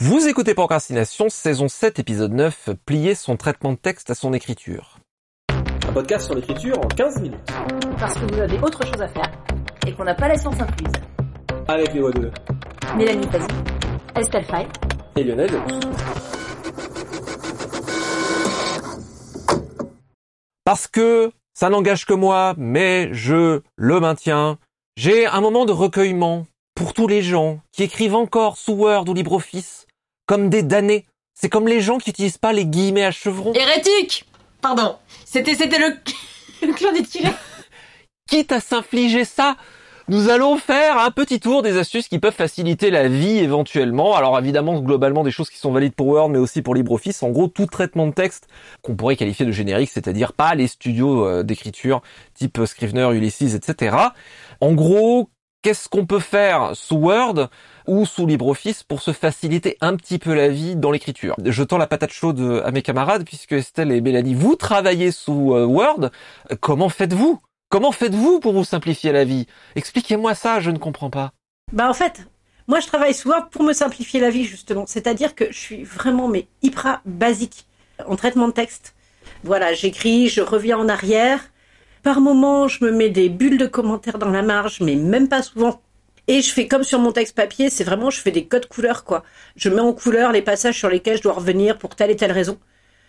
Vous écoutez Procrastination, saison 7, épisode 9, plier son traitement de texte à son écriture. Un podcast sur l'écriture en 15 minutes. Parce que vous avez autre chose à faire et qu'on n'a pas la science incluse. Avec les voix de Mélanie Fazi, Estelle Fay et Lionel. Parce que ça n'engage que moi, mais je le maintiens. J'ai un moment de recueillement pour tous les gens qui écrivent encore sous Word ou LibreOffice comme des damnés. C'est comme les gens qui utilisent pas les guillemets à chevrons. Hérétique Pardon. C'était c'était le, le clan des tirés. Quitte à s'infliger ça, nous allons faire un petit tour des astuces qui peuvent faciliter la vie éventuellement. Alors évidemment, globalement, des choses qui sont valides pour Word, mais aussi pour LibreOffice. En gros, tout traitement de texte qu'on pourrait qualifier de générique, c'est-à-dire pas les studios euh, d'écriture type Scrivener, Ulysses, etc. En gros, qu'est-ce qu'on peut faire sous Word ou sous LibreOffice pour se faciliter un petit peu la vie dans l'écriture? Je tends la patate chaude à mes camarades puisque Estelle et Mélanie, vous travaillez sous euh, Word. Comment faites-vous? Comment faites-vous pour vous simplifier la vie? Expliquez-moi ça, je ne comprends pas. Bah en fait, moi je travaille sous Word pour me simplifier la vie justement. C'est-à-dire que je suis vraiment mais hyper basique en traitement de texte. Voilà, j'écris, je reviens en arrière. Par moment, je me mets des bulles de commentaires dans la marge, mais même pas souvent et je fais comme sur mon texte papier, c'est vraiment, je fais des codes couleurs, quoi. Je mets en couleur les passages sur lesquels je dois revenir pour telle et telle raison.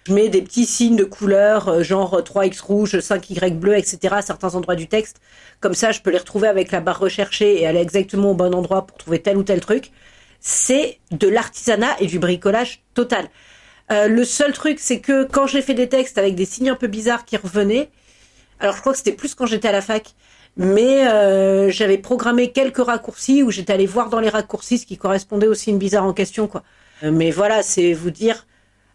Je mets des petits signes de couleur, euh, genre 3X rouge, 5Y bleu, etc. à certains endroits du texte. Comme ça, je peux les retrouver avec la barre recherchée et aller exactement au bon endroit pour trouver tel ou tel truc. C'est de l'artisanat et du bricolage total. Euh, le seul truc, c'est que quand j'ai fait des textes avec des signes un peu bizarres qui revenaient, alors je crois que c'était plus quand j'étais à la fac, mais euh, j'avais programmé quelques raccourcis où j'étais allé voir dans les raccourcis ce qui correspondait aussi une bizarre en question quoi. Euh, mais voilà, c'est vous dire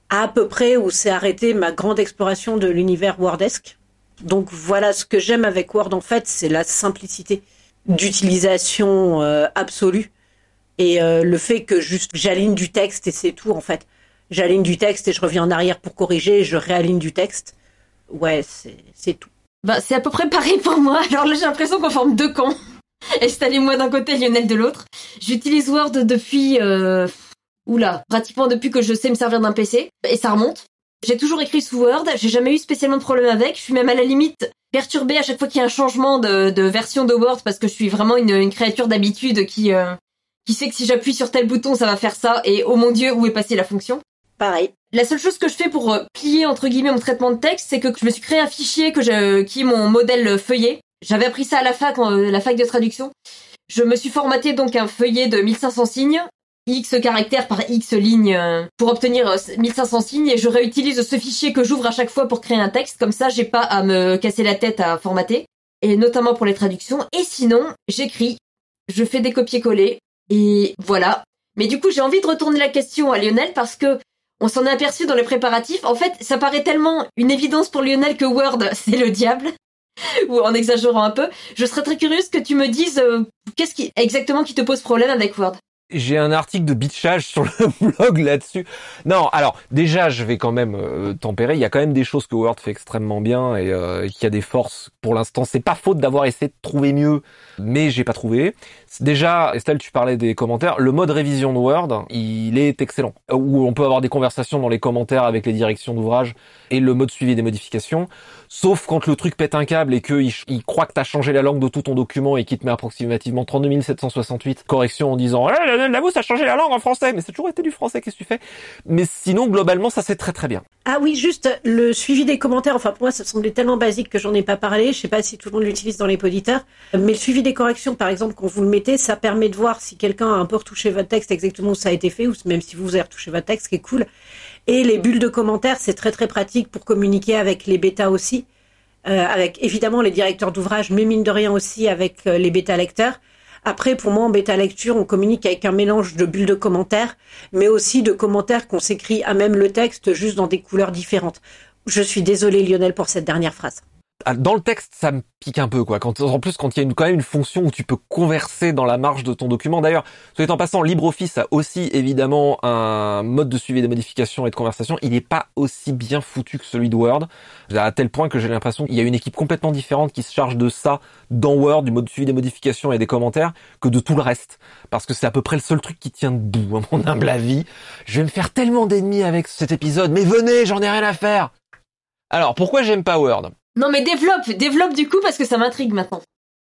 à peu près où s'est arrêtée ma grande exploration de l'univers Wordesque. Donc voilà, ce que j'aime avec Word en fait, c'est la simplicité d'utilisation euh, absolue et le fait que juste j'aligne du texte et c'est tout en fait. J'aligne du texte et je reviens en arrière pour corriger et je réaligne du texte. Ouais, c'est tout. Bah, c'est à peu près pareil pour moi. Alors là, j'ai l'impression qu'on forme deux camps. Installez-moi d'un côté, Lionel de l'autre. J'utilise Word depuis, euh, oula, pratiquement depuis que je sais me servir d'un PC. Et ça remonte. J'ai toujours écrit sous Word. J'ai jamais eu spécialement de problème avec. Je suis même à la limite perturbée à chaque fois qu'il y a un changement de, de, version de Word parce que je suis vraiment une, une créature d'habitude qui, euh, qui sait que si j'appuie sur tel bouton, ça va faire ça. Et oh mon dieu, où est passée la fonction? Pareil. La seule chose que je fais pour euh, plier entre guillemets mon traitement de texte, c'est que je me suis créé un fichier que qui est mon modèle feuillet. J'avais appris ça à la fac, la fac de traduction. Je me suis formaté donc un feuillet de 1500 signes, X caractères par X lignes euh, pour obtenir 1500 euh, signes et je réutilise ce fichier que j'ouvre à chaque fois pour créer un texte. Comme ça, j'ai pas à me casser la tête à formater et notamment pour les traductions. Et sinon, j'écris, je fais des copier-coller et voilà. Mais du coup, j'ai envie de retourner la question à Lionel parce que on s'en est aperçu dans les préparatifs. En fait, ça paraît tellement une évidence pour Lionel que Word, c'est le diable. Ou en exagérant un peu. Je serais très curieuse que tu me dises euh, qu'est-ce qui exactement qui te pose problème avec Word j'ai un article de bitchage sur le blog là-dessus. Non, alors déjà, je vais quand même euh, tempérer. Il y a quand même des choses que Word fait extrêmement bien et euh, qui a des forces. Pour l'instant, c'est pas faute d'avoir essayé de trouver mieux, mais j'ai pas trouvé. Déjà, Estelle, tu parlais des commentaires. Le mode révision de Word, il est excellent. Où on peut avoir des conversations dans les commentaires avec les directions d'ouvrage et le mode suivi des modifications. Sauf quand le truc pète un câble et qu'il il croit que t'as changé la langue de tout ton document et qu'il te met approximativement 32 768 corrections en disant eh, la ça a changé la langue en français, mais c'est toujours été du français, qu'est-ce que tu fais? Mais sinon, globalement, ça c'est très très bien. Ah oui, juste le suivi des commentaires, enfin pour moi ça semblait tellement basique que j'en ai pas parlé, je sais pas si tout le monde l'utilise dans les poditeurs, mais le suivi des corrections, par exemple, quand vous le mettez, ça permet de voir si quelqu'un a un peu retouché votre texte exactement où ça a été fait, ou même si vous avez retouché votre texte, ce qui est cool. Et les bulles de commentaires, c'est très très pratique pour communiquer avec les bêtas aussi. Euh, avec évidemment les directeurs d'ouvrage, mais mine de rien aussi avec euh, les bêta lecteurs. Après, pour moi, en bêta lecture, on communique avec un mélange de bulles de commentaires, mais aussi de commentaires qu'on s'écrit à même le texte, juste dans des couleurs différentes. Je suis désolée, Lionel, pour cette dernière phrase. Ah, dans le texte, ça me pique un peu, quoi. Quand, en plus, quand il y a quand même une fonction où tu peux converser dans la marge de ton document. D'ailleurs, soit en passant, LibreOffice a aussi évidemment un mode de suivi des modifications et de conversation. Il n'est pas aussi bien foutu que celui de Word, à tel point que j'ai l'impression qu'il y a une équipe complètement différente qui se charge de ça dans Word, du mode de suivi des modifications et des commentaires, que de tout le reste. Parce que c'est à peu près le seul truc qui tient debout, à mon humble avis. Je vais me faire tellement d'ennemis avec cet épisode, mais venez, j'en ai rien à faire. Alors, pourquoi j'aime pas Word? Non mais développe, développe du coup parce que ça m'intrigue maintenant.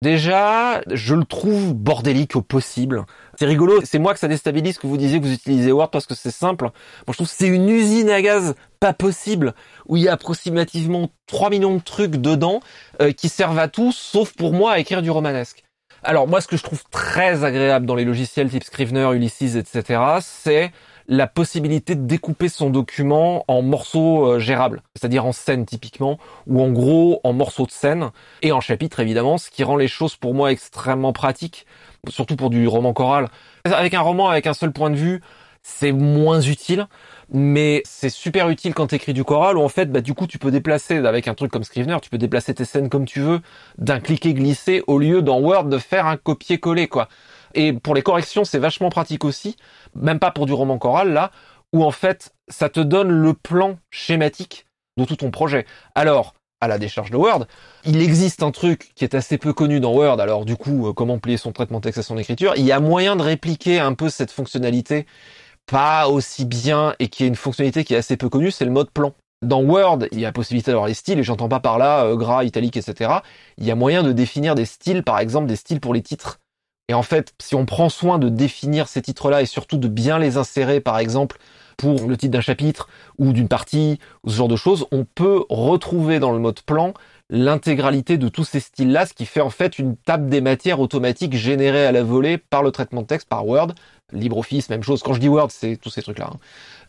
Déjà, je le trouve bordélique au possible. C'est rigolo, c'est moi que ça déstabilise que vous disiez que vous utilisez Word parce que c'est simple. Moi je trouve que c'est une usine à gaz pas possible où il y a approximativement 3 millions de trucs dedans euh, qui servent à tout sauf pour moi à écrire du romanesque. Alors moi ce que je trouve très agréable dans les logiciels type Scrivener, Ulysses, etc. c'est la possibilité de découper son document en morceaux euh, gérables, c'est-à-dire en scènes typiquement, ou en gros en morceaux de scène, et en chapitres évidemment, ce qui rend les choses pour moi extrêmement pratiques, surtout pour du roman choral. Avec un roman avec un seul point de vue, c'est moins utile, mais c'est super utile quand tu écris du choral où en fait bah du coup tu peux déplacer avec un truc comme Scrivener, tu peux déplacer tes scènes comme tu veux d'un cliquer glisser au lieu dans Word de faire un copier-coller quoi. Et pour les corrections, c'est vachement pratique aussi, même pas pour du roman choral là, où en fait, ça te donne le plan schématique de tout ton projet. Alors, à la décharge de Word, il existe un truc qui est assez peu connu dans Word, alors du coup, euh, comment plier son traitement texte à son écriture, il y a moyen de répliquer un peu cette fonctionnalité, pas aussi bien, et qui est une fonctionnalité qui est assez peu connue, c'est le mode plan. Dans Word, il y a possibilité d'avoir les styles, et j'entends pas par là euh, gras, italique, etc. Il y a moyen de définir des styles, par exemple des styles pour les titres. Et en fait, si on prend soin de définir ces titres-là et surtout de bien les insérer, par exemple, pour le titre d'un chapitre ou d'une partie, ou ce genre de choses, on peut retrouver dans le mode plan l'intégralité de tous ces styles-là, ce qui fait en fait une table des matières automatique générée à la volée par le traitement de texte, par Word, LibreOffice, même chose. Quand je dis Word, c'est tous ces trucs-là. Hein.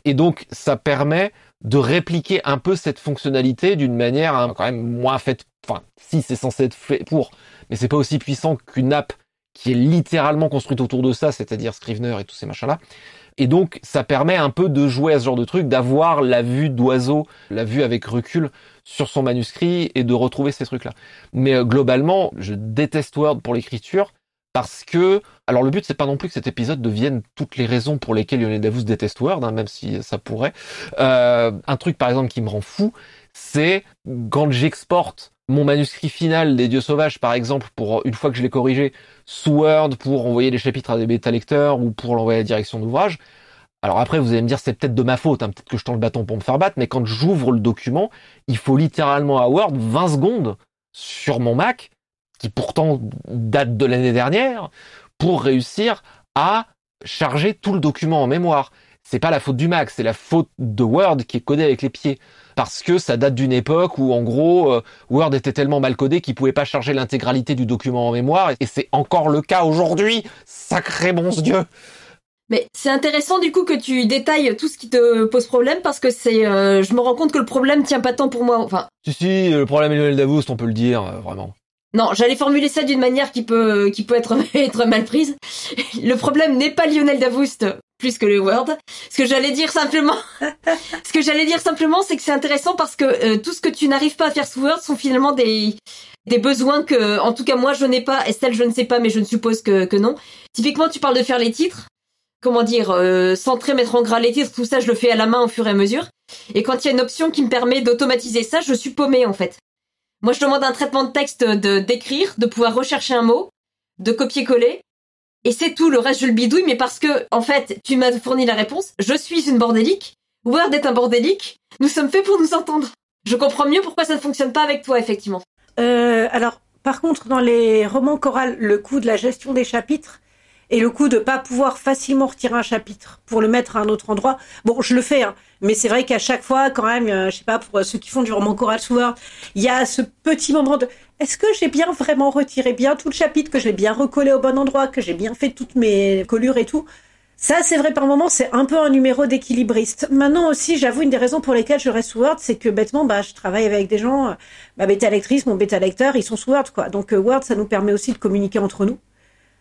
Et donc, ça permet de répliquer un peu cette fonctionnalité d'une manière hein, quand même moins faite. Enfin, si c'est censé être fait pour, mais c'est pas aussi puissant qu'une app qui est littéralement construite autour de ça, c'est-à-dire Scrivener et tous ces machins-là. Et donc, ça permet un peu de jouer à ce genre de truc, d'avoir la vue d'oiseau, la vue avec recul sur son manuscrit et de retrouver ces trucs-là. Mais euh, globalement, je déteste Word pour l'écriture parce que, alors le but c'est pas non plus que cet épisode devienne toutes les raisons pour lesquelles Lionel Davos déteste Word, hein, même si ça pourrait. Euh, un truc par exemple qui me rend fou, c'est quand j'exporte mon manuscrit final des Dieux Sauvages, par exemple, pour une fois que je l'ai corrigé, sous Word pour envoyer les chapitres à des bêta lecteurs ou pour l'envoyer à la direction d'ouvrage. Alors après, vous allez me dire, c'est peut-être de ma faute, hein, peut-être que je tends le bâton pour me faire battre, mais quand j'ouvre le document, il faut littéralement à Word 20 secondes sur mon Mac, qui pourtant date de l'année dernière, pour réussir à charger tout le document en mémoire. C'est pas la faute du Mac, c'est la faute de Word qui est codé avec les pieds parce que ça date d'une époque où en gros euh, Word était tellement mal codé qu'il pouvait pas charger l'intégralité du document en mémoire et c'est encore le cas aujourd'hui. Sacré bon Dieu. Mais c'est intéressant du coup que tu détailles tout ce qui te pose problème parce que c'est, euh, je me rends compte que le problème tient pas tant pour moi. Enfin. Si si, le problème est Lionel Davos, on peut le dire euh, vraiment. Non, j'allais formuler ça d'une manière qui peut qui peut être être mal prise. Le problème n'est pas Lionel Davoust plus que le Word. Ce que j'allais dire simplement, ce que j'allais dire simplement, c'est que c'est intéressant parce que euh, tout ce que tu n'arrives pas à faire sous Word sont finalement des des besoins que, en tout cas moi je n'ai pas. Estelle, je ne sais pas, mais je ne suppose que que non. Typiquement, tu parles de faire les titres. Comment dire, euh, centrer, mettre en gras les titres, tout ça, je le fais à la main au fur et à mesure. Et quand il y a une option qui me permet d'automatiser ça, je suis paumée en fait. Moi, je demande un traitement de texte de d'écrire, de pouvoir rechercher un mot, de copier-coller. Et c'est tout, le reste je le bidouille, mais parce que, en fait, tu m'as fourni la réponse, je suis une bordélique, Word est un bordélique, nous sommes faits pour nous entendre. Je comprends mieux pourquoi ça ne fonctionne pas avec toi, effectivement. Euh, alors, par contre, dans les romans chorales, le coût de la gestion des chapitres, et le coup de pas pouvoir facilement retirer un chapitre pour le mettre à un autre endroit. Bon, je le fais, hein, mais c'est vrai qu'à chaque fois, quand même, euh, je sais pas, pour ceux qui font du roman choral souvent, il y a ce petit moment de est-ce que j'ai bien vraiment retiré bien tout le chapitre, que je l'ai bien recollé au bon endroit, que j'ai bien fait toutes mes collures et tout? Ça, c'est vrai, par moment, c'est un peu un numéro d'équilibriste. Maintenant aussi, j'avoue, une des raisons pour lesquelles je reste sous Word, c'est que bêtement, bah, je travaille avec des gens, euh, ma bêta lectrice, mon bêta lecteur, ils sont sous Word, quoi. Donc, euh, Word, ça nous permet aussi de communiquer entre nous.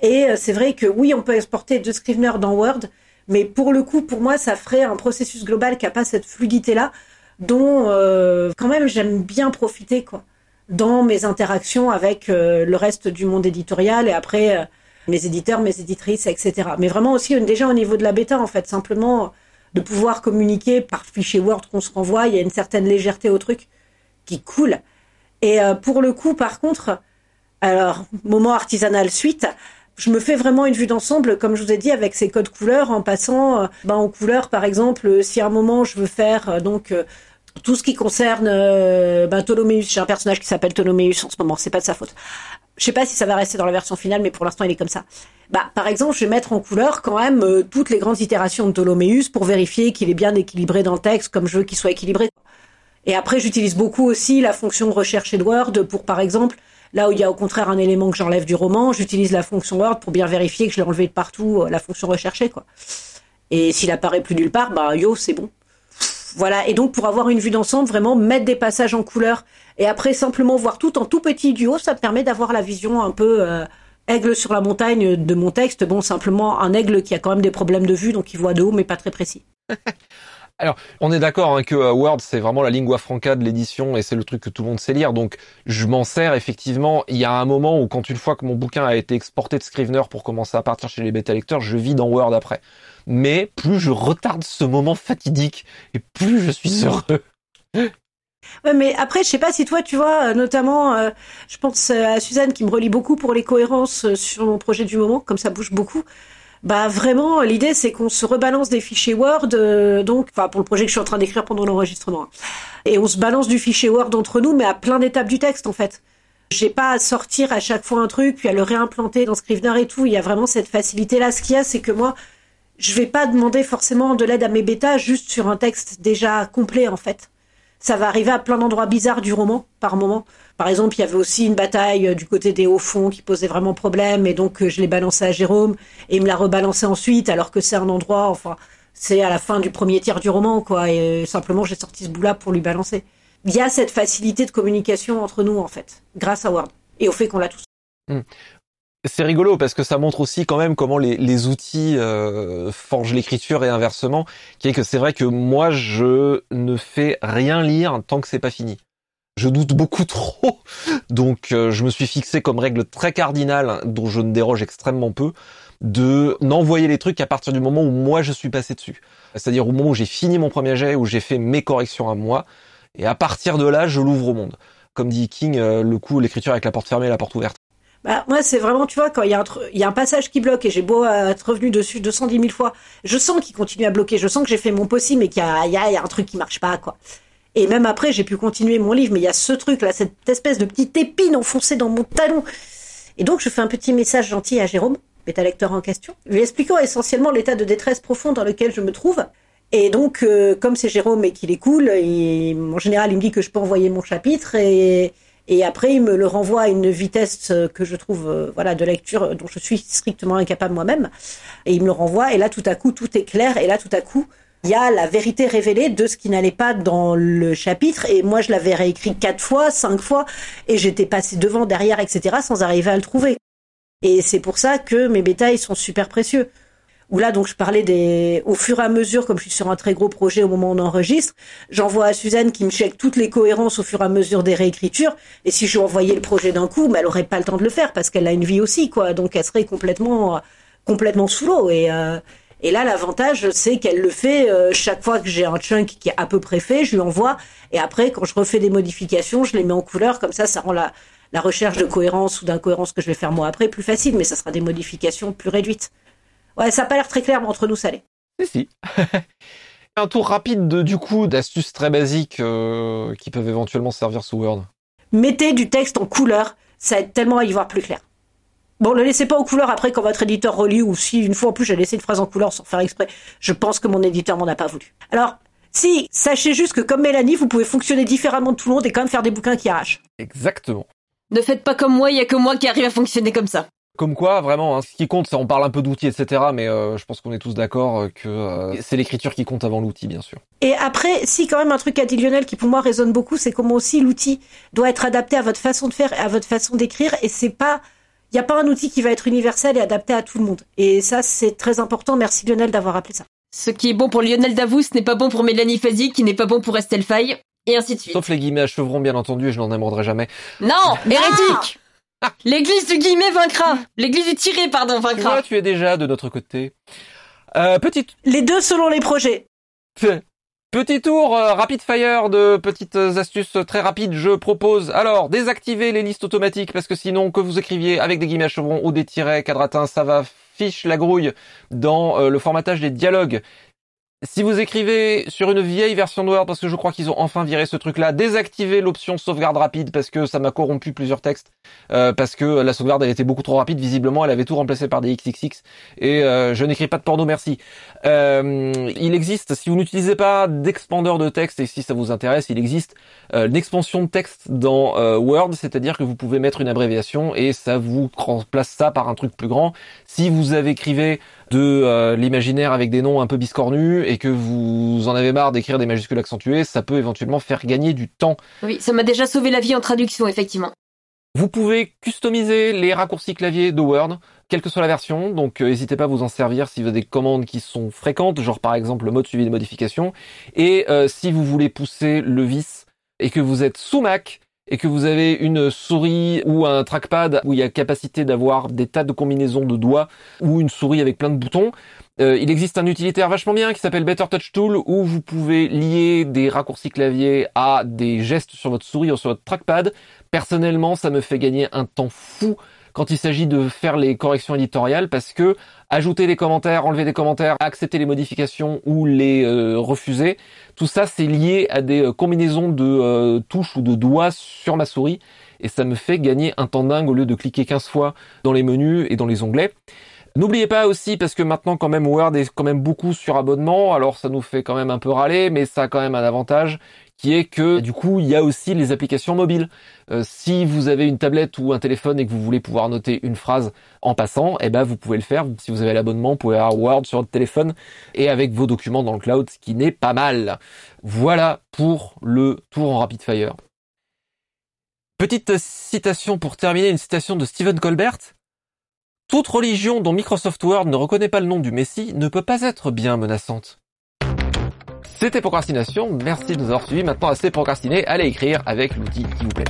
Et euh, c'est vrai que oui, on peut exporter de Scrivener dans Word, mais pour le coup, pour moi, ça ferait un processus global qui a pas cette fluidité-là, dont euh, quand même j'aime bien profiter, quoi. dans mes interactions avec euh, le reste du monde éditorial et après euh, mes éditeurs, mes éditrices, etc. Mais vraiment aussi déjà au niveau de la bêta, en fait, simplement de pouvoir communiquer par fichier Word qu'on se renvoie, il y a une certaine légèreté au truc qui coule. Et euh, pour le coup, par contre, alors moment artisanal suite, je me fais vraiment une vue d'ensemble, comme je vous ai dit, avec ces codes couleurs, en passant ben, en couleurs, par exemple, si à un moment je veux faire donc tout ce qui concerne euh, ben, j'ai un personnage qui s'appelle Ptoléméus en ce moment, c'est pas de sa faute. Je sais pas si ça va rester dans la version finale, mais pour l'instant il est comme ça. Bah, par exemple, je vais mettre en couleur quand même euh, toutes les grandes itérations de Ptoléméus pour vérifier qu'il est bien équilibré dans le texte, comme je veux qu'il soit équilibré. Et après, j'utilise beaucoup aussi la fonction recherche Edward pour, par exemple, là où il y a au contraire un élément que j'enlève du roman, j'utilise la fonction Word pour bien vérifier que je l'ai enlevé de partout, euh, la fonction rechercher, quoi. Et s'il apparaît plus nulle part, bah yo, c'est bon. Voilà, et donc pour avoir une vue d'ensemble, vraiment mettre des passages en couleur et après simplement voir tout en tout petit duo, ça me permet d'avoir la vision un peu euh, aigle sur la montagne de mon texte. Bon, simplement un aigle qui a quand même des problèmes de vue, donc il voit de haut, mais pas très précis. Alors, on est d'accord hein, que euh, Word, c'est vraiment la lingua franca de l'édition et c'est le truc que tout le monde sait lire. Donc, je m'en sers effectivement. Il y a un moment où, quand une fois que mon bouquin a été exporté de Scrivener pour commencer à partir chez les bêta lecteurs, je vis dans Word après mais plus je retarde ce moment fatidique et plus je suis heureux. Ouais, mais après, je sais pas si toi, tu vois, euh, notamment, euh, je pense à Suzanne qui me relie beaucoup pour les cohérences sur mon projet du moment, comme ça bouge beaucoup. Bah vraiment, l'idée c'est qu'on se rebalance des fichiers Word, donc, enfin pour le projet que je suis en train d'écrire pendant l'enregistrement, et on se balance du fichier Word entre nous, mais à plein d'étapes du texte en fait. J'ai pas à sortir à chaque fois un truc puis à le réimplanter dans Scrivener et tout. Il y a vraiment cette facilité là. Ce qu'il y a, c'est que moi, je vais pas demander forcément de l'aide à mes bêtas juste sur un texte déjà complet en fait. Ça va arriver à plein d'endroits bizarres du roman par moment. Par exemple, il y avait aussi une bataille euh, du côté des hauts fonds qui posait vraiment problème et donc euh, je l'ai balancé à Jérôme et il me l'a rebalancé ensuite alors que c'est un endroit, enfin, c'est à la fin du premier tiers du roman quoi et euh, simplement j'ai sorti ce bout-là pour lui balancer. Il y a cette facilité de communication entre nous en fait, grâce à Word et au fait qu'on l'a tous. Hmm c'est rigolo parce que ça montre aussi quand même comment les, outils euh, forgent l'écriture et inversement, qui est que c'est vrai que moi je ne fais rien lire tant que c'est pas fini. Je doute beaucoup trop, donc euh, je me suis fixé comme règle très cardinale, dont je ne déroge extrêmement peu, de n'envoyer les trucs qu'à partir du moment où moi je suis passé dessus. C'est-à-dire au moment où j'ai fini mon premier jet, où j'ai fait mes corrections à moi, et à partir de là je l'ouvre au monde. Comme dit King, euh, le coup l'écriture avec la porte fermée et la porte ouverte. Bah, moi, c'est vraiment, tu vois, quand il y, a un y a un passage qui bloque et j'ai beau être revenu dessus 210 000 fois, je sens qu'il continue à bloquer, je sens que j'ai fait mon possible mais qu'il y y, y a un truc qui marche pas, quoi. Et même après, j'ai pu continuer mon livre, mais il y a ce truc-là, cette espèce de petite épine enfoncée dans mon talon. Et donc, je fais un petit message gentil à Jérôme, bêta lecteur en question, lui expliquant essentiellement l'état de détresse profond dans lequel je me trouve. Et donc, euh, comme c'est Jérôme et qu'il est cool, en général, il me dit que je peux envoyer mon chapitre et, et après, il me le renvoie à une vitesse euh, que je trouve, euh, voilà, de lecture euh, dont je suis strictement incapable moi-même. Et il me le renvoie. Et là, tout à coup, tout est clair. Et là, tout à coup, il y a la vérité révélée de ce qui n'allait pas dans le chapitre. Et moi, je l'avais réécrit quatre fois, cinq fois, et j'étais passé devant, derrière, etc., sans arriver à le trouver. Et c'est pour ça que mes bétails sont super précieux où là donc je parlais des au fur et à mesure comme je suis sur un très gros projet au moment où on enregistre j'envoie à Suzanne qui me check toutes les cohérences au fur et à mesure des réécritures. Et si je lui envoyais le projet d'un coup elle aurait pas le temps de le faire parce qu'elle a une vie aussi quoi. Donc elle serait complètement complètement sous l'eau. Et euh, et là l'avantage c'est qu'elle le fait euh, chaque fois que j'ai un chunk qui est à peu près fait je lui envoie. Et après quand je refais des modifications je les mets en couleur. Comme ça ça rend la la recherche de cohérence ou d'incohérence que je vais faire moi après plus facile. Mais ça sera des modifications plus réduites Ouais, ça n'a pas l'air très clair, mais entre nous, ça l'est. Si, si. Un tour rapide de, du coup d'astuces très basiques euh, qui peuvent éventuellement servir sous Word. Mettez du texte en couleur, ça aide tellement à y voir plus clair. Bon, ne laissez pas en couleur après quand votre éditeur relit ou si une fois en plus j'ai laissé une phrase en couleur sans faire exprès. Je pense que mon éditeur m'en a pas voulu. Alors, si, sachez juste que comme Mélanie, vous pouvez fonctionner différemment de tout le monde et quand même faire des bouquins qui arrachent. Exactement. Ne faites pas comme moi, il y a que moi qui arrive à fonctionner comme ça. Comme quoi, vraiment, hein, ce qui compte, c'est on parle un peu d'outils, etc. Mais euh, je pense qu'on est tous d'accord euh, que euh, c'est l'écriture qui compte avant l'outil, bien sûr. Et après, si quand même un truc a dit Lionel qui pour moi résonne beaucoup, c'est comment aussi l'outil doit être adapté à votre façon de faire et à votre façon d'écrire. Et c'est pas, il n'y a pas un outil qui va être universel et adapté à tout le monde. Et ça, c'est très important. Merci Lionel d'avoir rappelé ça. Ce qui est bon pour Lionel Davous n'est pas bon pour Mélanie Fazi, qui n'est pas bon pour Estelle Faye. Et ainsi de suite. Sauf les guillemets à chevrons, bien entendu, et je n'en aimerais jamais. Non, hérétique L'église du guillemet vaincra. L'église du tiré, pardon, vaincra. Toi, tu es déjà de notre côté. Euh, petite Les deux selon les projets. Petit tour euh, rapid fire de petites astuces très rapides. Je propose alors désactiver les listes automatiques parce que sinon que vous écriviez avec des guillemets à chevrons ou des tirets quadratins, ça va fiche la grouille dans euh, le formatage des dialogues. Si vous écrivez sur une vieille version de Word, parce que je crois qu'ils ont enfin viré ce truc-là, désactivez l'option sauvegarde rapide parce que ça m'a corrompu plusieurs textes, euh, parce que la sauvegarde elle était beaucoup trop rapide, visiblement elle avait tout remplacé par des XXX, et euh, je n'écris pas de porno, merci. Euh, il existe, si vous n'utilisez pas d'expandeur de texte, et si ça vous intéresse, il existe une expansion de texte dans Word, c'est-à-dire que vous pouvez mettre une abréviation et ça vous remplace ça par un truc plus grand. Si vous avez écrivé de l'imaginaire avec des noms un peu biscornus, et que vous en avez marre d'écrire des majuscules accentuées, ça peut éventuellement faire gagner du temps. Oui, ça m'a déjà sauvé la vie en traduction, effectivement. Vous pouvez customiser les raccourcis clavier de Word, quelle que soit la version, donc euh, n'hésitez pas à vous en servir si vous avez des commandes qui sont fréquentes, genre par exemple le mode suivi des modifications, et euh, si vous voulez pousser le vis et que vous êtes sous Mac, et que vous avez une souris ou un trackpad où il y a capacité d'avoir des tas de combinaisons de doigts ou une souris avec plein de boutons, euh, il existe un utilitaire vachement bien qui s'appelle Better Touch Tool où vous pouvez lier des raccourcis clavier à des gestes sur votre souris ou sur votre trackpad. Personnellement, ça me fait gagner un temps fou quand il s'agit de faire les corrections éditoriales parce que ajouter des commentaires, enlever des commentaires, accepter les modifications ou les euh, refuser, tout ça c'est lié à des euh, combinaisons de touches ou de doigts sur ma souris et ça me fait gagner un temps dingue au lieu de cliquer 15 fois dans les menus et dans les onglets. N'oubliez pas aussi, parce que maintenant quand même Word est quand même beaucoup sur abonnement, alors ça nous fait quand même un peu râler, mais ça a quand même un avantage qui est que du coup il y a aussi les applications mobiles. Euh, si vous avez une tablette ou un téléphone et que vous voulez pouvoir noter une phrase en passant, eh ben vous pouvez le faire. Si vous avez l'abonnement, vous pouvez avoir Word sur votre téléphone et avec vos documents dans le cloud, ce qui n'est pas mal. Voilà pour le tour en rapid fire. Petite citation pour terminer, une citation de Stephen Colbert. Toute religion dont Microsoft Word ne reconnaît pas le nom du Messie ne peut pas être bien menaçante. C'était Procrastination, merci de nous avoir suivis. Maintenant, assez procrastiné, allez écrire avec l'outil qui vous plaît.